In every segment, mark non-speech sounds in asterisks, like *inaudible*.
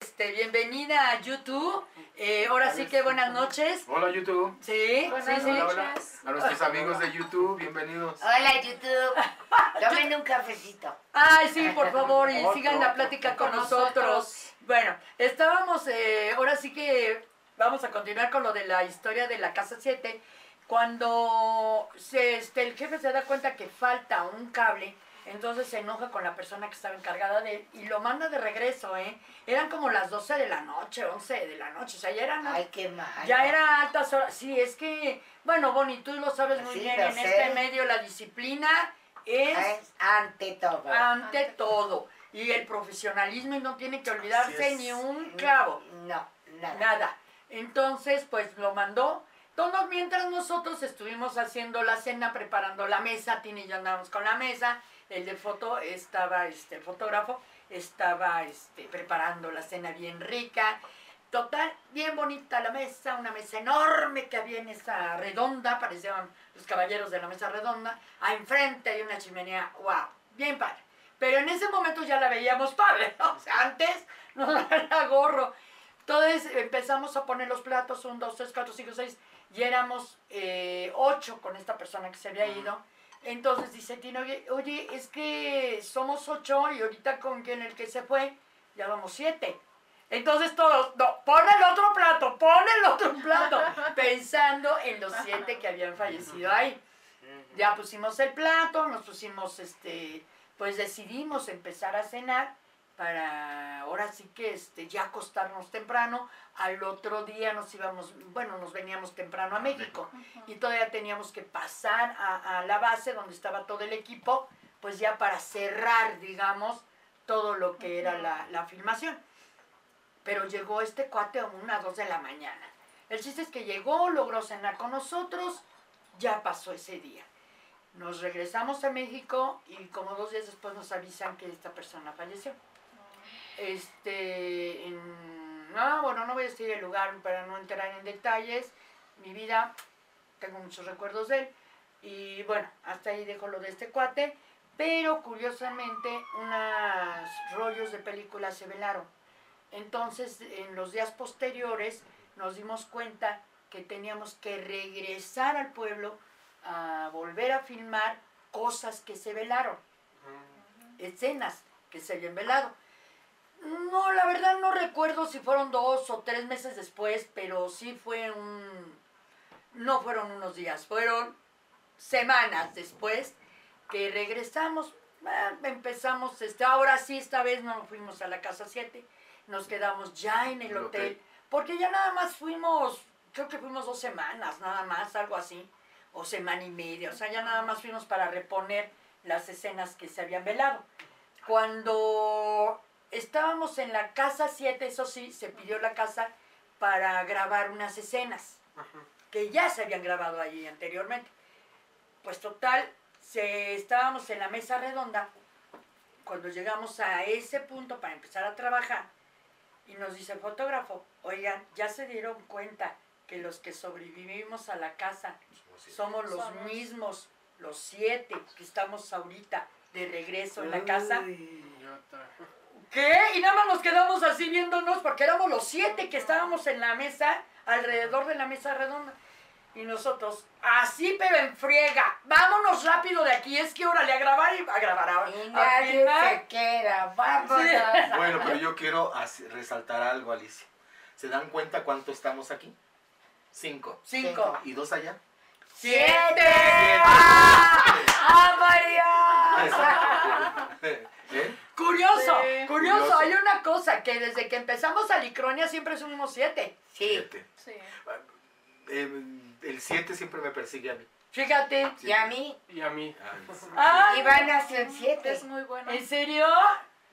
Este, bienvenida a YouTube. Eh, ahora sí que buenas noches. Hola YouTube. Sí, Buenas sí. Hola, hola. A nuestros amigos de YouTube, bienvenidos. Hola YouTube, tomen un cafecito. Ay, sí, por favor, y Otro. sigan la plática con Con nosotros. nosotros. Bueno, estábamos, eh, ahora sí que vamos a continuar con lo de la historia de la Casa 7. Cuando se, este, el jefe se da cuenta que falta un cable, entonces se enoja con la persona que estaba encargada de él y lo manda de regreso, ¿eh? Eran como las 12 de la noche, 11 de la noche, o sea, ya eran... Ay, qué mal. Ya era altas horas. Sí, es que, bueno, Bonnie, tú lo sabes muy Sí, bien, en sé. este medio la disciplina es Es ante todo. ante todo. Y el profesionalismo y no tiene que olvidarse ni un clavo, No, nada. nada. Entonces, pues lo mandó. Todos mientras nosotros estuvimos haciendo la cena, preparando la mesa, Tini y yo andábamos con la mesa, el de foto estaba, este, el fotógrafo estaba este, preparando la cena bien rica. Total, bien bonita la mesa, una mesa enorme que había en esa redonda, parecían los caballeros de la mesa redonda. A enfrente hay una chimenea, wow, bien padre. Pero en ese momento ya la veíamos padre, *laughs* o sea, antes no *laughs* era gorro. Entonces empezamos a poner los platos, un, dos, tres, cuatro, cinco, seis, y éramos eh, ocho con esta persona que se había ido. Entonces dice Tino, oye, oye, es que somos ocho y ahorita con quien el que se fue, ya vamos siete. Entonces todos, no, pon el otro plato, pon el otro plato, *laughs* pensando en los siete que habían fallecido ahí. Ya pusimos el plato, nos pusimos, este, pues decidimos empezar a cenar para ahora sí que este, ya acostarnos temprano. Al otro día nos íbamos, bueno, nos veníamos temprano a México y todavía teníamos que pasar a, a la base donde estaba todo el equipo, pues ya para cerrar, digamos, todo lo que era la, la filmación. Pero llegó este cuate a una, dos de la mañana. El chiste es que llegó, logró cenar con nosotros, ya pasó ese día. Nos regresamos a México y como dos días después nos avisan que esta persona falleció. Este, en- no, bueno, no voy a decir el lugar para no entrar en detalles. Mi vida, tengo muchos recuerdos de él. Y bueno, hasta ahí dejo lo de este cuate. Pero curiosamente, unos rollos de películas se velaron. Entonces, en los días posteriores, nos dimos cuenta que teníamos que regresar al pueblo a volver a filmar cosas que se velaron, escenas que se habían velado. No, la verdad no recuerdo si fueron dos o tres meses después, pero sí fue un... No fueron unos días, fueron semanas después que regresamos, ah, empezamos, este, ahora sí, esta vez no fuimos a la casa 7, nos quedamos ya en el El hotel, hotel. porque ya nada más fuimos, creo que fuimos dos semanas, nada más, algo así, o semana y media, o sea, ya nada más fuimos para reponer las escenas que se habían velado. Cuando estábamos en la casa 7, eso sí, se pidió la casa para grabar unas escenas que ya se habían grabado allí anteriormente. Pues total, se, estábamos en la mesa redonda cuando llegamos a ese punto para empezar a trabajar y nos dice el fotógrafo, oigan, ya se dieron cuenta que los que sobrevivimos a la casa somos los Somos. mismos, los siete que estamos ahorita de regreso en la casa. ¿Qué? Y nada más nos quedamos así viéndonos porque éramos los siete que estábamos en la mesa, alrededor de la mesa redonda. Y nosotros, así pero en friega, vámonos rápido de aquí, es que órale, a grabar y a grabar a, Y nadie se queda, vámonos. Bueno, pero yo quiero resaltar algo, Alicia. ¿Se dan cuenta cuánto estamos aquí? Cinco. Cinco. ¿Y dos allá? ¡Siete! Siete. ¡Ah, María! *laughs* ¿Eh? Curioso, Sí. curioso, Curioso. hay una cosa, que desde que empezamos a Licronia siempre somos siete. Sí, Siete. Sí. Eh, el siete siempre me persigue a mí. Fíjate. y a mí, Y a mí. Ah, Iván nació en siete. Es muy bueno. ¿En serio?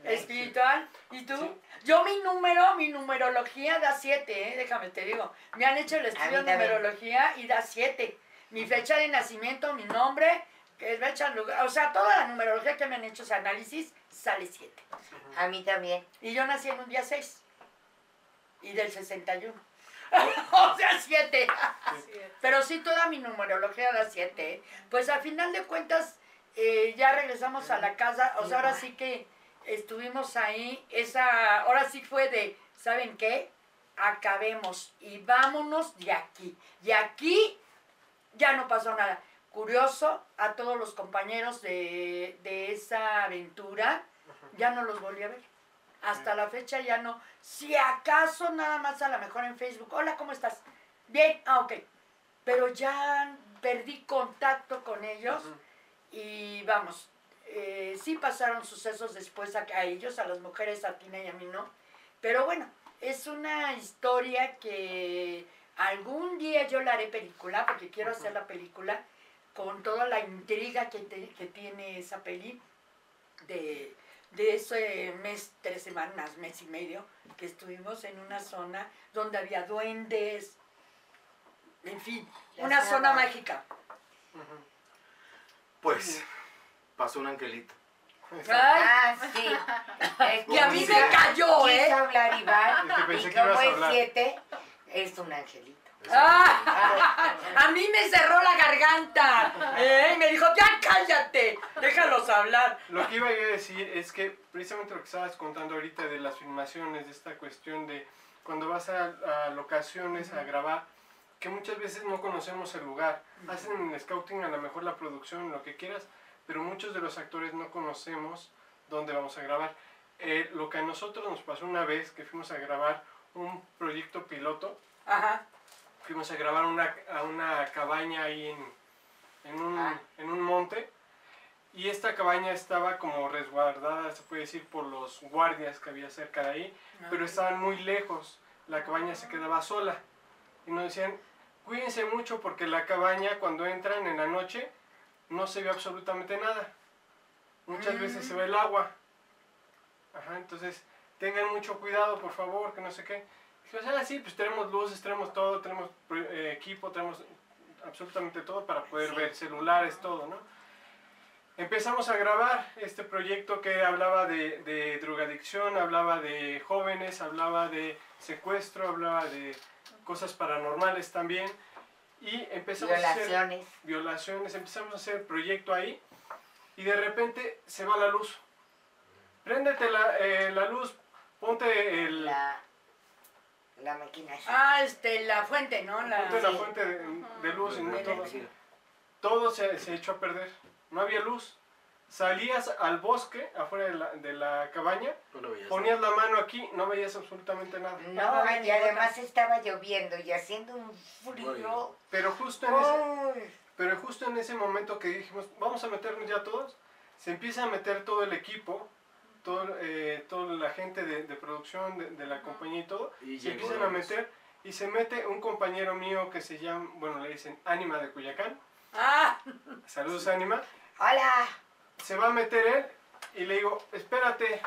Espiritual. ¿Y tú? Yo mi número, mi numerología da siete, ¿eh? déjame te digo. Me han hecho el estudio de numerología y da siete. Mi fecha de nacimiento, mi nombre, que es fecha, lugar, o sea, toda la numerología que me han hecho ese análisis sale siete. A mí también. Y yo nací en un día 6. Y del 61. *laughs* o sea, 7. Así es. Pero sí, toda mi numerología da 7. Pues al final de cuentas, eh, ya regresamos a la casa, o sea, ahora sí que estuvimos ahí, esa, ahora sí fue de, ¿saben qué? Acabemos y vámonos de aquí. Y aquí ya no pasó nada. Curioso, a todos los compañeros de, de esa aventura, ya no los volví a ver. Hasta la fecha ya no. Si acaso nada más a lo mejor en Facebook. Hola, ¿cómo estás? Bien, ah, ok. Pero ya perdí contacto con ellos y vamos, eh, sí pasaron sucesos después a, a ellos, a las mujeres, a Tina y a mí no. Pero bueno, es una historia que algún día yo la haré película, porque quiero hacer la película con toda la intriga que, te- que tiene esa peli de, de ese mes, tres semanas, mes y medio, que estuvimos en una zona donde había duendes, en fin, Ya una zona mágica. Pues, pasó un angelito. Ay, Ah, sí. Es y a mí me cayó, ¿eh? Quiso hablar Iván. Es que pensé y que ibas como es siete, es un angelito. ¡Ah! A mí me cerró la garganta. ¿eh? Y me dijo, ya cállate, déjalos hablar. Lo que iba yo a decir es que precisamente lo que estabas contando ahorita de las filmaciones, de esta cuestión de cuando vas a, a locaciones a grabar, que muchas veces no conocemos el lugar. Hacen scouting a lo mejor la producción, lo que quieras, pero muchos de los actores no conocemos dónde vamos a grabar. Eh, lo que a nosotros nos pasó una vez que fuimos a grabar un proyecto piloto, Ajá. Fuimos a grabar una, a una cabaña ahí en, en, un, Ah. en un monte y esta cabaña estaba como resguardada, se puede decir, por los guardias que había cerca de ahí, pero estaban muy lejos, la cabaña se quedaba sola. Y nos decían, cuídense mucho porque la cabaña cuando entran en la noche no se ve absolutamente nada, muchas veces se ve el agua, Ajá, entonces tengan mucho cuidado por favor, que no sé qué. Dijimos, ah, sí, pues tenemos luces, tenemos todo, tenemos eh, equipo, tenemos absolutamente todo para poder Sí. ver celulares, todo, ¿no? Empezamos a grabar este proyecto que hablaba de, de drogadicción, hablaba de jóvenes, hablaba de secuestro, hablaba de cosas paranormales también. Y empezamos a hacer Violaciones. empezamos a hacer el proyecto ahí y de repente se va la luz. Préndete la, eh, la luz, ponte el, La, la máquina. Ah, este, la fuente, ¿no? La... la Sí. fuente de, de luz y no De todo. Todo se, se echó a perder. No había luz. Salías al bosque, afuera de la, de la cabaña, No lo veías. ponías la mano aquí, no veías absolutamente nada. No, y además estaba lloviendo y haciendo un frío. Pero justo en ese, Pero justo en ese momento que dijimos, vamos a meternos ya todos, se empieza a meter todo el equipo, todo, eh, toda la gente de, de producción de, de la compañía y todo, Y se empiezan a meter y se mete un compañero mío que se llama, bueno, le dicen Ánima de Cuyacán, Ah, saludos Ánima, Hola. se va a meter él y le digo, espérate.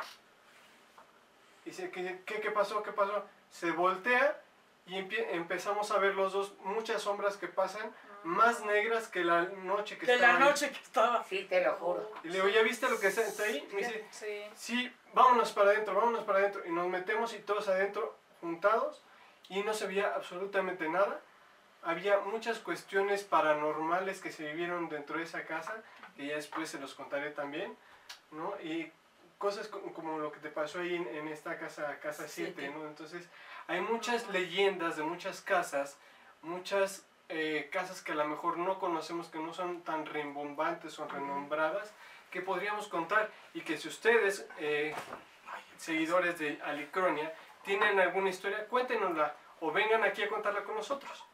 Y dice, ¿qué, qué, qué pasó? ¿Qué pasó? Se voltea y empie- empezamos a ver los dos muchas sombras que pasan, más negras que la noche que de la estaba ahí. noche que estaba. Sí, te lo juro. Y le digo, ¿ya viste lo que está está ahí? Me dice, Sí. sí, vámonos para adentro, vámonos para adentro. Y nos metemos y todos adentro, juntados, y no se veía absolutamente nada. Había muchas cuestiones paranormales que se vivieron dentro de esa casa, que ya después se los contaré también, ¿no? Y cosas co- como lo que te pasó ahí en, en esta casa, Casa 7, Siete. ¿no? Entonces, hay muchas leyendas de muchas casas, muchas eh, casas que a lo mejor no conocemos, que no son tan rimbombantes o renombradas, que podríamos contar y que si ustedes, eh, seguidores de Alicronia, tienen alguna historia, cuéntenosla o vengan aquí a contarla con nosotros.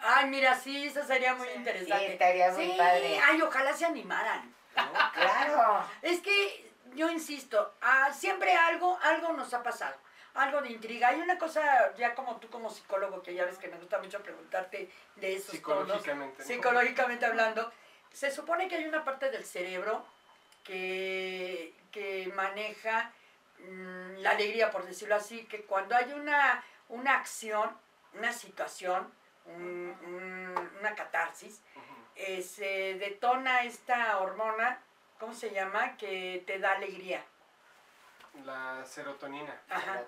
Ay, mira, sí, eso sería muy Sí. interesante. Sí, estaría muy Sí, padre. Ay, ojalá se animaran. ¿no? Claro. Es que yo insisto, ah, siempre algo, algo nos ha pasado, algo de intriga. Hay una cosa, ya como tú como psicólogo, que ya ves que me gusta mucho preguntarte de esos tonos, Psicológicamente. ¿no? psicológicamente hablando, se supone que hay una parte del cerebro que, que maneja mm, la alegría, por decirlo así, que cuando hay una, una acción, una situación, un- un- una catarsis, eh, se detona esta hormona, ¿cómo se llama? Que te da alegría. La serotonina. Ajá.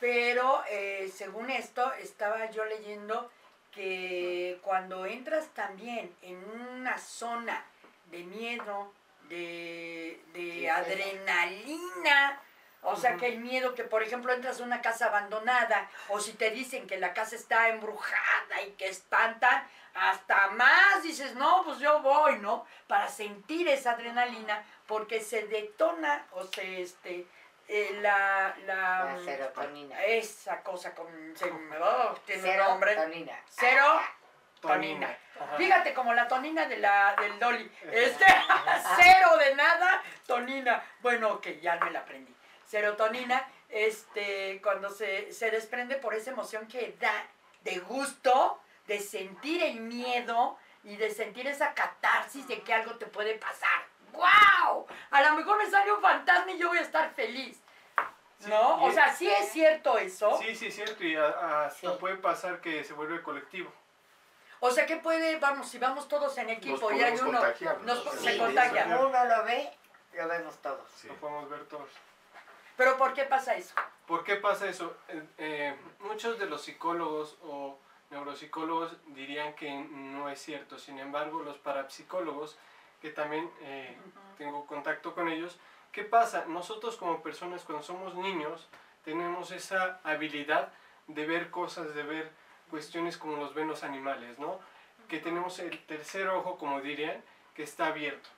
Pero eh, según esto, estaba yo leyendo que cuando entras también en una zona de miedo, de, de Sí, sí. adrenalina. O sea, que el miedo que, por ejemplo, entras a una casa abandonada o si te dicen que la casa está embrujada y que espantan, hasta más dices, no, pues yo voy, ¿no? Para sentir esa adrenalina porque se detona o se, este, eh, la, la, La serotonina. esa cosa con, se, oh, tiene un nombre. tonina. Cero Tonina. Fíjate como la tonina de la, del Dolly. Este, *laughs* cero de nada, tonina. Bueno, ok, ya me la aprendí. Serotonina, este, cuando se, se desprende por esa emoción que da de gusto, de sentir el miedo y de sentir esa catarsis de que algo te puede pasar. ¡Wow! A lo mejor me sale un fantasma y yo voy a estar feliz. Sí, ¿No? O sea, sí es cierto eso. Sí, sí, es cierto, y hasta Sí. puede pasar que se vuelve colectivo. O sea, que puede, vamos, si vamos todos en equipo y hay uno, nos- ¿no? se Sí, contagia. Si uno lo ve, lo vemos todos. Sí. Lo podemos ver todos. Pero ¿por qué pasa eso? ¿Por qué pasa eso? Eh, eh, muchos de los psicólogos o neuropsicólogos dirían que no es cierto. Sin embargo, los parapsicólogos, que también eh, tengo contacto con ellos, ¿qué pasa? Nosotros como personas cuando somos niños tenemos esa habilidad de ver cosas, de ver cuestiones como los ven los animales, ¿no? Que tenemos el tercer ojo, como dirían, que está abierto.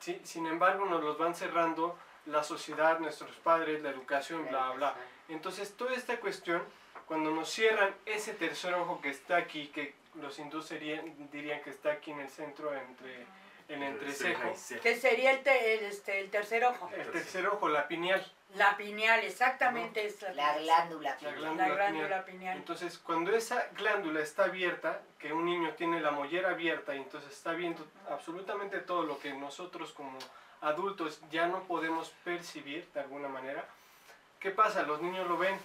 ¿sí? Sin embargo, nos los van cerrando la sociedad, nuestros padres, la educación, bla, bla. Entonces, toda esta cuestión, cuando nos cierran ese tercer ojo que está aquí, que los hindúes dirían que está aquí en el centro, entre el entrecejo, Que sería el, te- el, este, el tercer ojo. el tercer ojo, la pineal, La pineal, exactamente es la, La glándula. la pineal. glándula, la glándula pineal. pineal. Entonces, cuando esa glándula está abierta, que un niño tiene la mollera abierta y entonces está viendo absolutamente todo lo que nosotros como adultos ya no podemos percibir de alguna manera, ¿qué pasa? Los niños lo ven,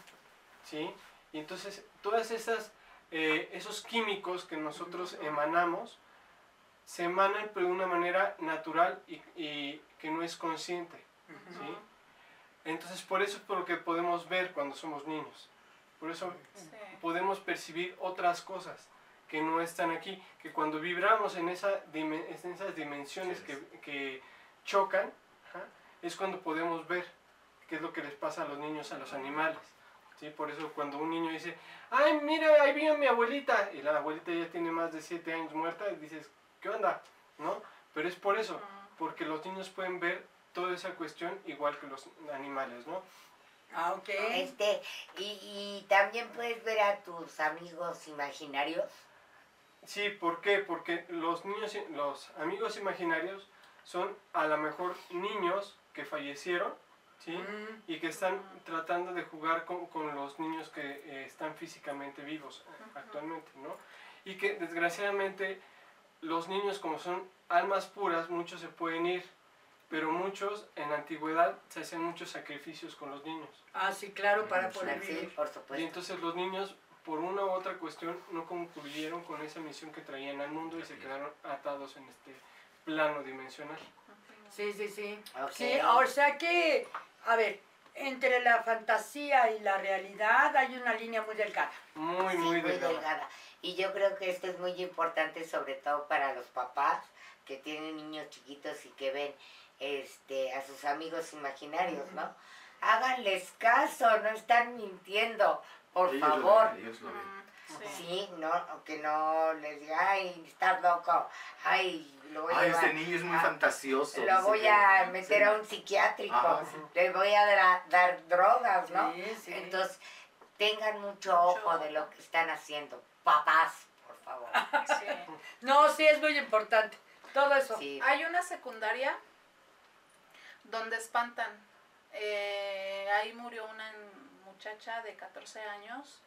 ¿sí? Y entonces, todas esas, eh, esos químicos que nosotros emanamos, se emanan pero de una manera natural y, y que no es consciente, ¿sí? Entonces, por eso es por lo que podemos ver cuando somos niños. Por eso Sí. podemos percibir otras cosas que no están aquí, que cuando vibramos en, esa en esas dimensiones que, que chocan, ajá, es cuando podemos ver qué es lo que les pasa a los niños, a los animales. ¿sí? Por eso cuando un niño dice, ay, mira, ahí vino mi abuelita, y la abuelita ya tiene más de 7 años muerta, y dices, ¿qué onda? ¿No? Pero es por eso, porque los niños pueden ver toda esa cuestión igual que los animales, ¿no? Ah, ok. Este, y, y también puedes ver a tus amigos imaginarios. Sí, ¿por qué? Porque los niños, los amigos imaginarios son a lo mejor niños que fallecieron, ¿sí? Mm, Y que están tratando de jugar con, con los niños que eh, están físicamente vivos actualmente, ¿no? Y que desgraciadamente los niños como son almas puras, muchos se pueden ir, pero muchos en la antigüedad se hacían muchos sacrificios con los niños. Ah, sí, claro, para poder Sí, vivir. por Y supuesto. entonces los niños, por una u otra cuestión, no concluyeron con esa misión que traían al mundo y se quedaron atados en este plano dimensional. Sí, sí, sí. Ok. Sí, o sea que, a ver, entre la fantasía y la realidad hay una línea muy delgada. Muy, Sí, muy muy delgado. delgada. Y yo creo que esto es muy importante, sobre todo para los papás que tienen niños chiquitos y que ven este, a sus amigos imaginarios, ¿no? Háganles caso, no están mintiendo, por Ellos lo favor. ven, ellos lo ven. Sí. Sí, no, que no les diga, ay, estás loco, ay, lo voy a Ay, llevar este niño es muy a- fantasioso. Lo voy que- a meter sí. a un psiquiátrico, Ajá. les voy a dra- dar drogas, ¿no? Sí, sí. Entonces, tengan mucho ojo de lo que están haciendo. Papás, por favor. *laughs* Sí. No, sí, es muy importante. Todo eso. Sí. Hay una secundaria donde espantan. Eh, ahí murió una muchacha de 14 años.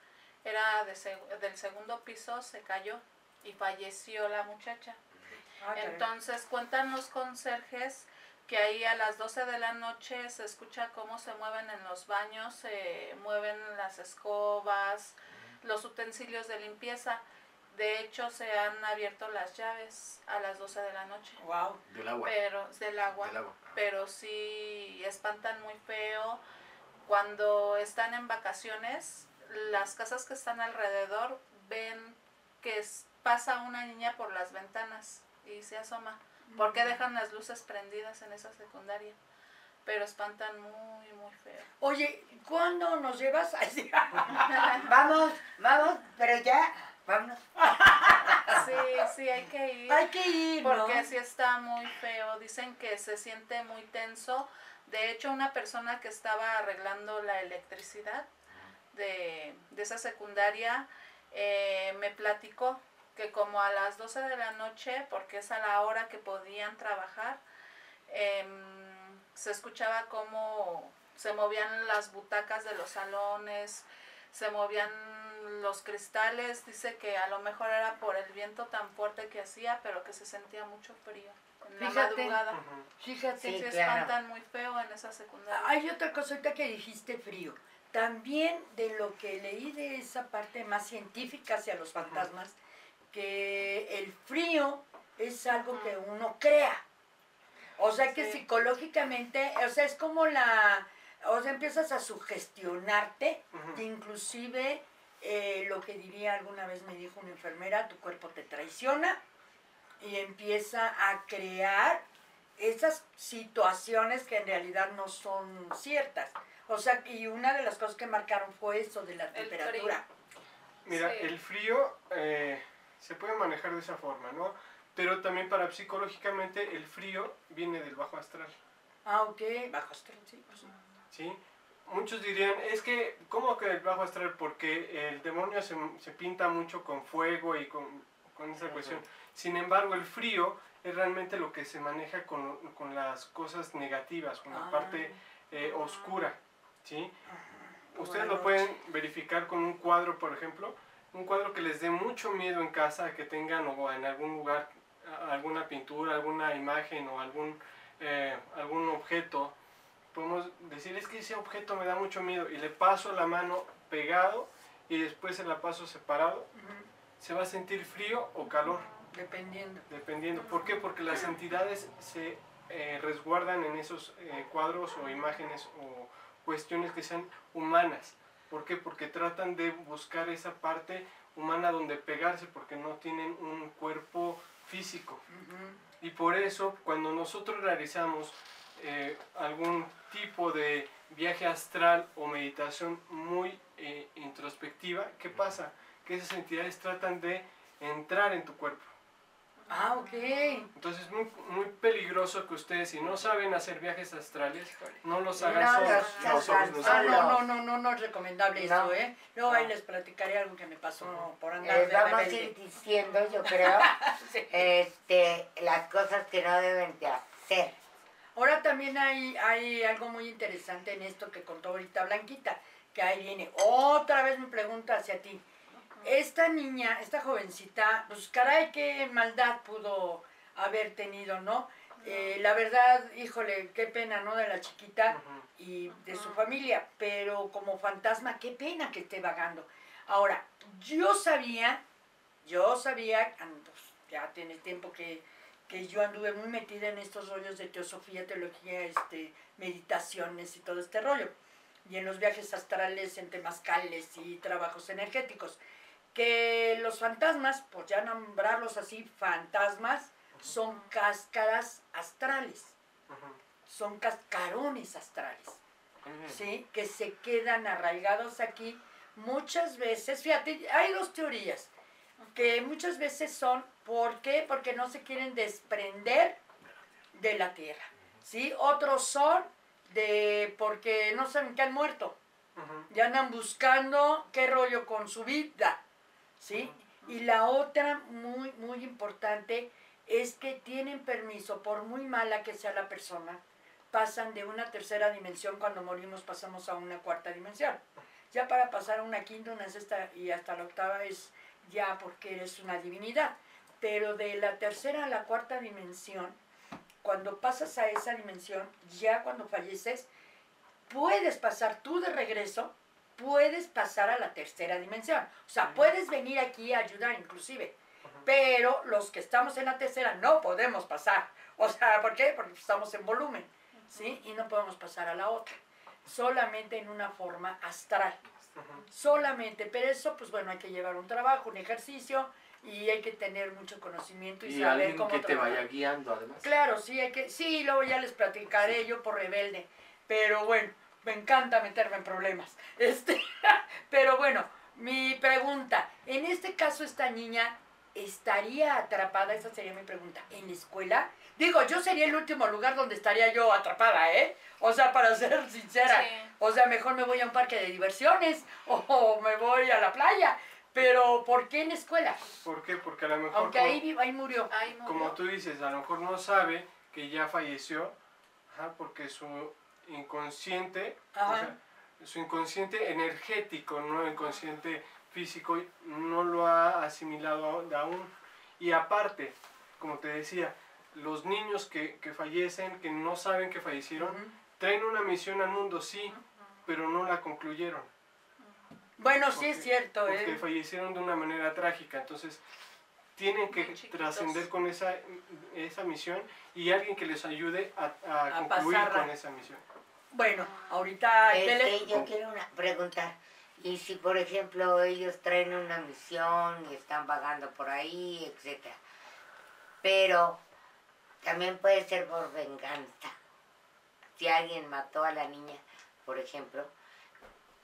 Era de seg- del segundo piso, se cayó y falleció la muchacha. Ah. Entonces cuentan los conserjes que ahí a las 12 de la noche se escucha cómo se mueven en los baños, se mueven las escobas, los utensilios de limpieza. De hecho, se han abierto las llaves a las 12 de la noche. Wow. Del agua. Pero del agua, Del agua. pero sí espantan muy feo. Cuando están en vacaciones, las casas que están alrededor ven que es- pasa una niña por las ventanas y se asoma ¿Por qué dejan las luces prendidas en esa secundaria? Pero espantan muy, muy feo. Oye, ¿cuándo nos llevas? *laughs* Vamos, vamos, pero ya, vámonos. Sí, sí, hay que ir. Hay que ir, ¿no? Porque sí está muy feo. Dicen que se siente muy tenso. De hecho, una persona que estaba arreglando la electricidad de, de esa secundaria eh, me platicó que como a las 12 de la noche, porque es a la hora que podían trabajar, em, se escuchaba cómo se movían las butacas de los salones, se movían los cristales, dice que a lo mejor era por el viento tan fuerte que hacía, pero que se sentía mucho frío en la Fíjate. madrugada. Fíjate. Sí, se claro. espantan muy feo en esa secundaria. Hay otra cosita que dijiste frío. También de lo que leí de esa parte más científica hacia los fantasmas, que el frío es algo que uno crea. O sea que Sí. psicológicamente, o sea, es como la, o sea, empiezas a sugestionarte, inclusive eh, lo que diría alguna vez me dijo una enfermera, tu cuerpo te traiciona y empieza a crear esas situaciones que en realidad no son ciertas. O sea, y una de las cosas que marcaron fue eso de la El temperatura. Mira, Sí. el frío eh, se puede manejar de esa forma, ¿no? Pero también para psicológicamente el frío viene del bajo astral, Ah, ok, bajo astral, sí. pues. ¿sí? Muchos dirían, es que, ¿cómo que el bajo astral? Porque el demonio se, se pinta mucho con fuego y con, con esa cuestión. Sin embargo, el frío es realmente lo que se maneja con, con las cosas negativas, con la Ah. parte eh, oscura, ¿sí? Ustedes lo pueden verificar con un cuadro, por ejemplo, un cuadro que les dé mucho miedo en casa, que tengan o en algún lugar alguna pintura, alguna imagen o algún, eh, algún objeto. Podemos decir, es que ese objeto me da mucho miedo y le paso la mano pegado y después se la paso separado, se va a sentir frío o calor, Dependiendo. dependiendo. ¿Por qué? Porque las entidades se eh, resguardan en esos eh, cuadros o imágenes o cuestiones que sean humanas. ¿Por qué? Porque tratan de buscar esa parte humana donde pegarse porque no tienen un cuerpo físico. Y por eso cuando nosotros realizamos eh, algún tipo de viaje astral o meditación muy eh, introspectiva, ¿qué pasa? Que esas entidades tratan de entrar en tu cuerpo. Ah, ok. Entonces es muy, muy peligroso que ustedes, si no saben hacer viajes astrales, no los No, hagan solos. los- No, solos no Ah, no, no, no, no, no es recomendable No. eso, ¿eh? Luego ahí les platicaré algo que me pasó por andar Les de vamos a ir diciendo, yo *laughs* creo, Sí. este, las cosas que no deben de hacer. Ahora también hay, hay algo muy interesante en esto que contó ahorita Blanquita, que ahí viene otra vez mi pregunta hacia ti. Esta niña, esta jovencita, pues caray, qué maldad pudo haber tenido, ¿no? Eh, la verdad, híjole, qué pena, ¿no? De la chiquita y de su familia, pero como fantasma, qué pena que esté vagando. Ahora, yo sabía, yo sabía, ah, pues, ya tiene tiempo que, que yo anduve muy metida en estos rollos de teosofía, teología, este, meditaciones y todo este rollo, y en los viajes astrales, en temazcales y trabajos energéticos, que los fantasmas, por ya nombrarlos así, fantasmas, son cáscaras astrales, son cascarones astrales. ¿sí? Que se quedan arraigados aquí muchas veces. Fíjate, hay dos teorías, que muchas veces son, ¿por qué? Porque no se quieren desprender de la tierra, ¿sí? Otros son de porque no saben que han muerto, ya andan buscando qué rollo con su vida, ¿sí? Y la otra muy, muy importante es que tienen permiso, por muy mala que sea la persona, pasan de una tercera dimensión, cuando morimos pasamos a una cuarta dimensión. Ya para pasar a una quinta, una sexta y hasta la octava es ya porque eres una divinidad. Pero de la tercera a la cuarta dimensión, cuando pasas a esa dimensión, ya cuando falleces, puedes pasar tú de regreso, puedes pasar a la tercera dimensión. O sea, puedes venir aquí a ayudar inclusive. Pero los que estamos en la tercera no podemos pasar. O sea, ¿por qué? Porque estamos en volumen, ¿sí? Y no podemos pasar a la otra. Solamente en una forma astral. Solamente. Pero eso, pues bueno, hay que llevar un trabajo, un ejercicio. y hay que tener mucho conocimiento y, Y saber alguien cómo que te vaya guiando además. Claro, sí, hay que, sí, luego ya les platicaré yo por rebelde, pero bueno, me encanta meterme en problemas. *laughs* Este, pero bueno, mi pregunta, en este caso esta niña estaría atrapada, esa sería mi pregunta, en la escuela. Digo, yo sería el último lugar donde estaría yo atrapada, ¿eh? O sea, para ser *laughs* sincera. Sí. O sea, mejor me voy a un parque de diversiones *laughs* o me voy a la playa. Pero, ¿por qué en la escuela? ¿Por qué? Porque a lo mejor, Aunque como, ahí, ahí murió. Ay, murió. como tú dices, a lo mejor no sabe que ya falleció, ajá, porque su inconsciente, o Ajá. sea, su inconsciente energético, no inconsciente físico, no lo ha asimilado aún. Y aparte, como te decía, los niños que, que fallecen, que no saben que fallecieron, traen una misión al mundo, sí, pero no la concluyeron. Bueno, sí es Porque- cierto, Porque ¿eh? fallecieron de una manera trágica. Entonces, tienen que trascender con esa, esa misión y alguien que les ayude a, a A concluir pasarla. con esa misión. Bueno, ahorita... ¿qué yo quiero una, preguntar. Y si, por ejemplo, ellos traen una misión y están vagando por ahí, etcétera. Pero también puede ser por venganza. Si alguien mató a la niña, por ejemplo,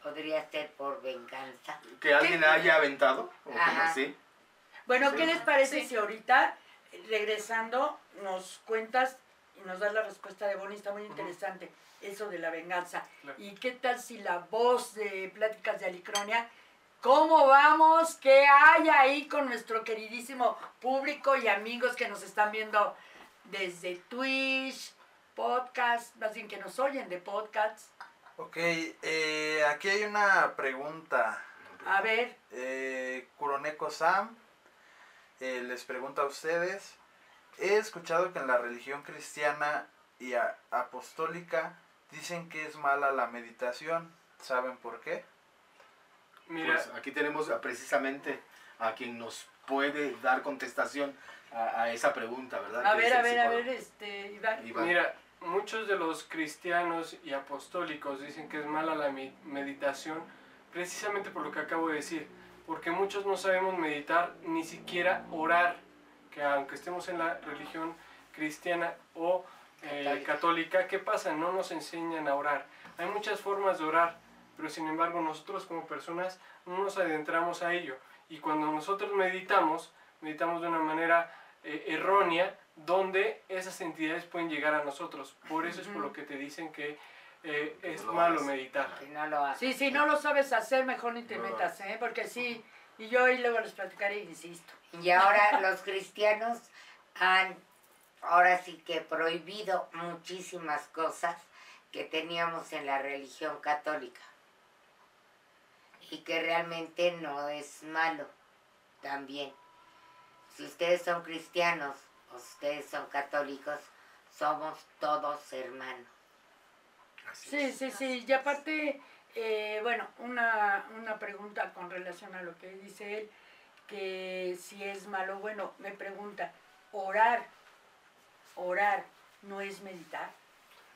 podría ser por venganza. Que alguien haya aventado, o así. Bueno, Sí. ¿qué les parece Sí. si ahorita, regresando, nos cuentas y nos das la respuesta de Bonnie? Está muy interesante eso de la venganza. Claro. ¿Y qué tal si la voz de Pláticas de Alicronia, cómo vamos? ¿Qué hay ahí con nuestro queridísimo público y amigos que nos están viendo desde Twitch, podcast, más bien que nos oyen de podcasts? Ok, eh, aquí hay una pregunta. A ver, Eh, Kuroneko Sam eh, les pregunta a ustedes. He escuchado que en la religión cristiana y a- apostólica dicen que es mala la meditación. ¿Saben por qué? Mira, Pues aquí tenemos a- precisamente a quien nos puede dar contestación a, a esa pregunta, ¿verdad? a ver, a ver, a ver, este, Iván. Iván. mira, muchos de los cristianos y apostólicos dicen que es mala la meditación precisamente por lo que acabo de decir. Porque muchos no sabemos meditar, ni siquiera orar. Que aunque estemos en la religión cristiana o eh, Católica. ¿qué pasa? No nos enseñan a orar. Hay muchas formas de orar, pero sin embargo nosotros como personas no nos adentramos a ello. Y cuando nosotros meditamos, meditamos de una manera eh, errónea, donde esas entidades pueden llegar a nosotros. Por eso es por lo que te dicen que eh, es No lo malo meditar. Que no lo. Sí, si no lo sabes hacer, mejor ni te No. metas, ¿eh? Porque sí, y yo ahí luego les platicaré y insisto. Y ahora los cristianos han, ahora sí que prohibido muchísimas cosas que teníamos en la religión católica. Y que realmente no es malo también. Si ustedes son cristianos o si ustedes son católicos, somos todos hermanos. Así Sí, es. sí, sí. Y aparte, eh, bueno, una, una pregunta con relación a lo que dice él, que si es malo, bueno, me pregunta, orar, orar, ¿no es meditar?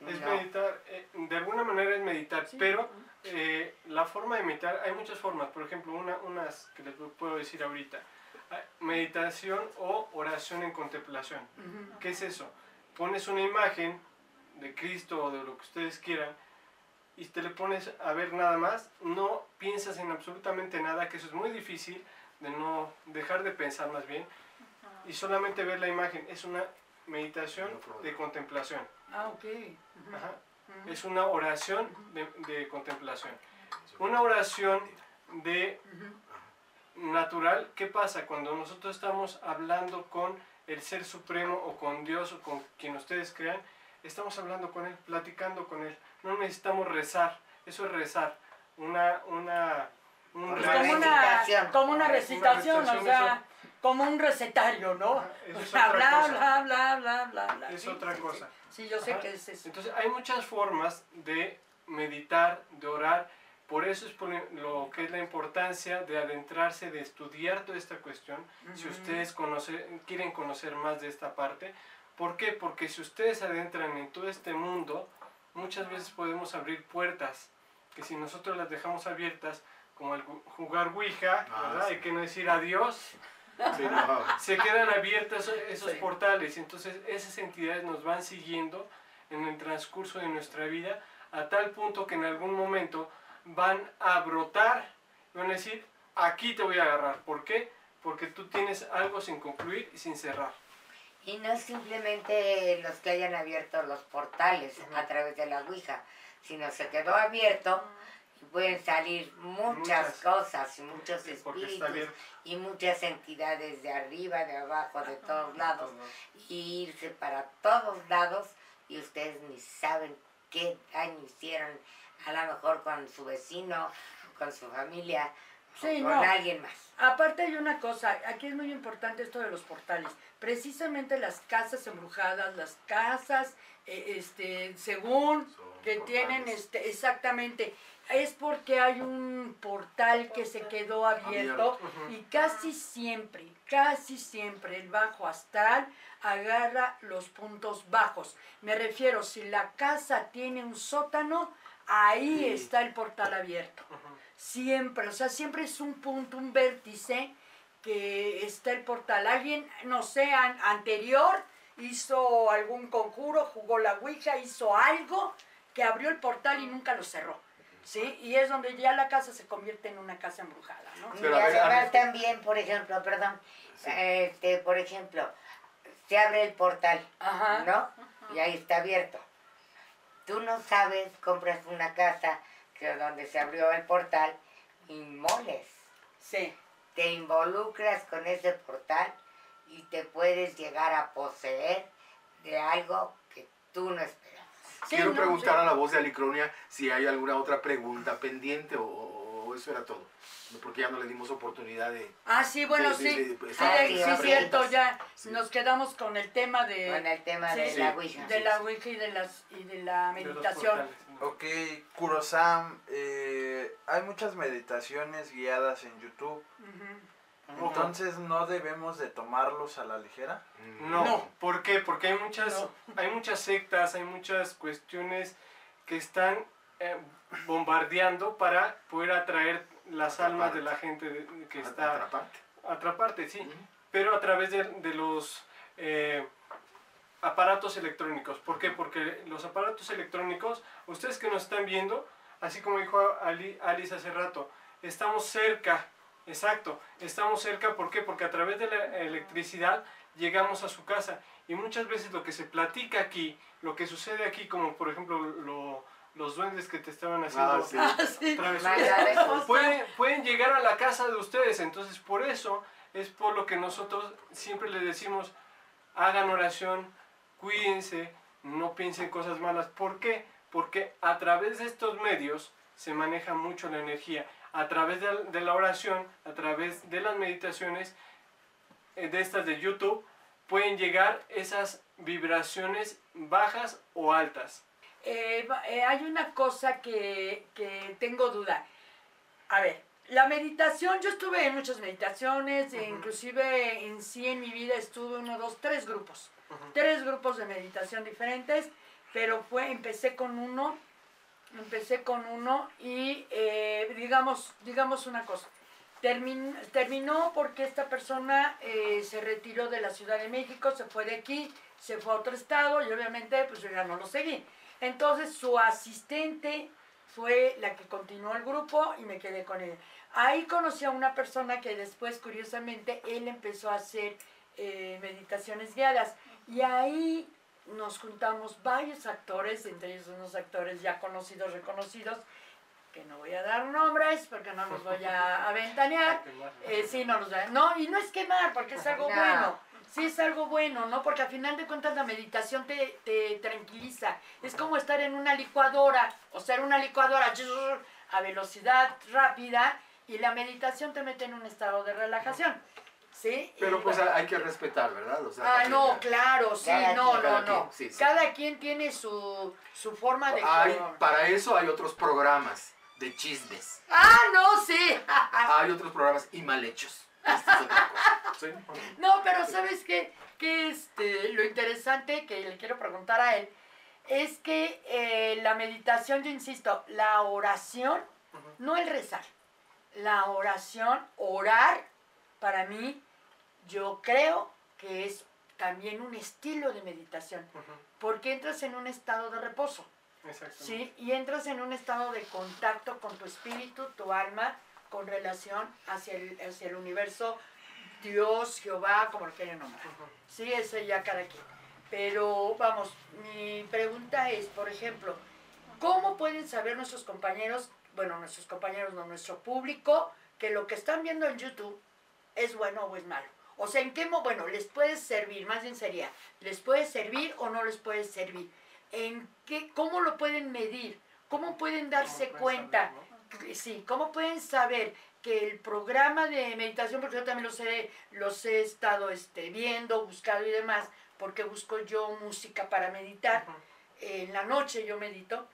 Es No. meditar, eh, de alguna manera es meditar, Sí. pero eh, la forma de meditar, hay muchas formas, por ejemplo, una, unas que les puedo decir ahorita, Ah, meditación o oración en contemplación. ¿Qué es eso? Pones una imagen de Cristo o de lo que ustedes quieran y te le pones a ver nada más, no piensas en absolutamente nada, que eso es muy difícil de no dejar de pensar más bien y solamente ver la imagen, es una meditación de contemplación. Ah, ok. Ajá. Es una oración de, de contemplación. Una oración de natural, ¿qué pasa cuando nosotros estamos hablando con el Ser Supremo o con Dios o con quien ustedes crean? Estamos hablando con Él, platicando con Él. No necesitamos rezar, eso es rezar. Una, una, un Pues como, una, recitación. como una Una recitación, o recitación, sea, como un recetario, ¿no? Eso O es otra bla, cosa. bla, bla, bla, bla, bla. Es Sí, otra sí, cosa. Sí, Sí, yo sé Ajá. que es eso. Entonces hay muchas formas de meditar, de orar. Por eso es por lo que es la importancia de adentrarse, de estudiar toda esta cuestión. Si Ujú. ustedes conoce- quieren conocer más de esta parte. ¿Por qué? Porque si ustedes se adentran en todo este mundo, muchas veces podemos abrir puertas que si nosotros las dejamos abiertas, como el jugar Ouija, Ah, ¿verdad? sí. Hay que no decir adiós, Sí, no. *laughs* se quedan abiertas esos Sí. portales. Entonces esas entidades nos van siguiendo en el transcurso de nuestra vida a tal punto que en algún momento van a brotar y van a decir, aquí te voy a agarrar. ¿Por qué? Porque tú tienes algo sin concluir y sin cerrar. Y no simplemente los que hayan abierto los portales a través de la Ouija, sino se quedó abierto y pueden salir muchas, Muchas. cosas y muchos espíritus y muchas entidades de arriba, de abajo, de todos lados y irse para todos lados y ustedes ni saben qué daño hicieron a lo mejor con su vecino, con su familia, Sí, con no. alguien más. Aparte hay una cosa, aquí es muy importante esto de los portales. Precisamente las casas embrujadas, las casas, eh, este, según Son que tienen, este, exactamente, es porque hay un portal que se quedó abierto y casi siempre, casi siempre el bajo astral agarra los puntos bajos. Me refiero, si la casa tiene un sótano, ahí Sí. está el portal abierto. Siempre, o sea, siempre es un punto, un vértice que está el portal. Alguien, no sé, an- anterior hizo algún conjuro, jugó la Ouija, hizo algo que abrió el portal y nunca lo cerró. ¿Sí? Y es donde ya la casa se convierte en una casa embrujada, ¿no? Pero y además también, por ejemplo, perdón, Sí. este, por ejemplo, se abre el portal, Ajá. ¿no? Y ahí está abierto. Tú no sabes, compras una casa que donde se abrió el portal y moles. Sí. Te involucras con ese portal y te puedes llegar a poseer de algo que tú no esperabas. Sí, Quiero no, preguntar sí. a la voz de Alicronia si hay alguna otra pregunta pendiente o, o eso era todo. Porque ya no le dimos oportunidad de... Ah, sí, bueno, de- sí. de- Sí, de- de- exacto, sí, sí, es cierto, ya Sí. nos quedamos con el tema de, Con el tema sí, de la Ouija. de la Ouija y de, las, y de la De los meditación. Ok, Kurosam, eh, hay muchas meditaciones guiadas en YouTube, entonces no debemos de tomarlos a la ligera. No, No. ¿por qué? Porque hay muchas, No. hay muchas sectas, hay muchas cuestiones que están eh, bombardeando para poder atraer las almas de la gente de- que está Atraparte. atraparte, sí, Ujú. pero a través de, de los eh, aparatos electrónicos. ¿Por qué? Porque los aparatos electrónicos, ustedes que nos están viendo, así como dijo Ali- Alice hace rato, estamos cerca, exacto, estamos cerca, ¿por qué? Porque a través de la electricidad llegamos a su casa y muchas veces lo que se platica aquí, lo que sucede aquí, como por ejemplo lo- los duendes que te estaban haciendo Ah, sí. Ah, sí. pueden, pueden llegar a la casa de ustedes. Entonces, por eso es por lo que nosotros siempre les decimos, hagan oración, cuídense, no piensen cosas malas. ¿Por qué? Porque a través de estos medios se maneja mucho la energía. A través de, la oración, a través de las meditaciones, eh, de estas de YouTube, pueden llegar esas vibraciones bajas o altas. Eh, eh, hay una cosa que, que tengo duda. A ver, la meditación, yo estuve en muchas meditaciones, e inclusive en sí en mi vida estuve uno, dos, tres grupos. Tres grupos de meditación diferentes, pero fue, empecé con uno, empecé con uno y eh, digamos, digamos una cosa. Termin- terminó porque esta persona eh, se retiró de la Ciudad de México, se fue de aquí, se fue a otro estado y obviamente pues yo ya no lo seguí. Entonces su asistente fue la que continuó el grupo y me quedé con ella. Ahí conocí a una persona que después, curiosamente, él empezó a hacer eh, meditaciones guiadas. Y ahí nos juntamos varios actores, entre ellos unos actores ya conocidos, reconocidos, que no voy a dar nombres porque no los voy a *laughs* aventanear. Eh, sí, no los voy a- No, y no es quemar, porque es algo No. bueno. Sí, es algo bueno, ¿no? Porque al final de cuentas la meditación te, te tranquiliza. Es como estar en una licuadora, o sea, una licuadora a velocidad rápida, y la meditación te mete en un estado de relajación. ¿Sí? Pero Y pues bueno. hay que respetar, ¿verdad? O sea, Ah, no, ya- claro, sí, Cada no, quien, no, no. quien, sí, sí. Cada quien tiene su, su forma de... Hay, para eso hay otros programas de chismes. Ah, no, sí. *laughs* Hay otros programas y mal hechos. Esta es otra cosa. ¿sí? No, pero ¿sabes qué? Que este, lo interesante que le quiero preguntar a él es que eh, la meditación, yo insisto, la oración, no el rezar, la oración, orar, para mí yo creo que es también un estilo de meditación, porque entras en un estado de reposo. ¿sí? Y entras en un estado de contacto con tu espíritu, tu alma, con relación hacia el, hacia el universo, Dios, Jehová, como lo quieran nombrar. Ujú. Sí, eso ya cada quien. Pero vamos, mi pregunta es, por ejemplo, ¿cómo pueden saber nuestros compañeros, bueno, nuestros compañeros, no, nuestro público, que lo que están viendo en YouTube es bueno o es malo? O sea, ¿en qué, mo- bueno, les puede servir, más bien sería, ¿les puede servir o no les puede servir? ¿En qué, cómo lo pueden medir? ¿Cómo pueden darse ¿Cómo pueden cuenta? saber, Sí, ¿cómo pueden saber que el programa de meditación, porque yo también los he, los he estado este, viendo, buscado y demás, porque busco yo música para meditar, Ujú. en la noche yo medito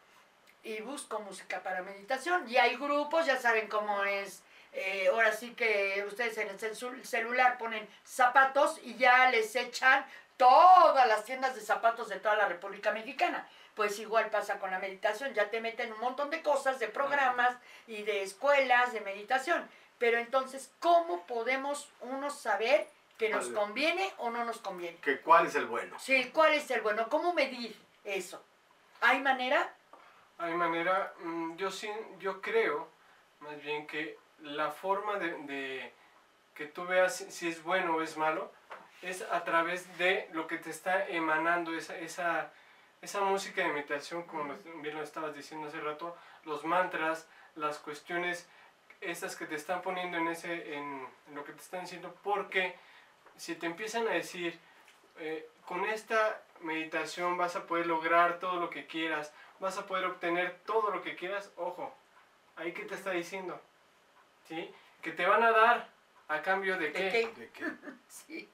y busco música para meditación. Y hay grupos, ya saben cómo es. Eh, ahora sí que ustedes en el celu- celular ponen zapatos y ya les echan todas las tiendas de zapatos de toda la República Mexicana. Pues igual pasa con la meditación, ya te meten un montón de cosas, de programas y de escuelas de meditación. Pero entonces, ¿cómo podemos uno saber que nos conviene o no nos conviene? ¿Que ¿Cuál es el bueno? Sí, ¿cuál es el bueno? ¿Cómo medir eso? ¿Hay manera? Hay manera, mm, yo sí, yo creo más bien que la forma de, de que tú veas si, es bueno o es malo es a través de lo que te está emanando esa, esa, esa música de meditación, como bien lo estabas diciendo hace rato, los mantras, las cuestiones esas que te están poniendo en, ese, en, en lo que te están diciendo, porque si te empiezan a decir, eh, con esta meditación vas a poder lograr todo lo que quieras, vas a poder obtener todo lo que quieras, ojo, ahí que te está diciendo, ¿sí? Que te van a dar a cambio de ¿De qué, qué? ¿De qué? *laughs* Sí.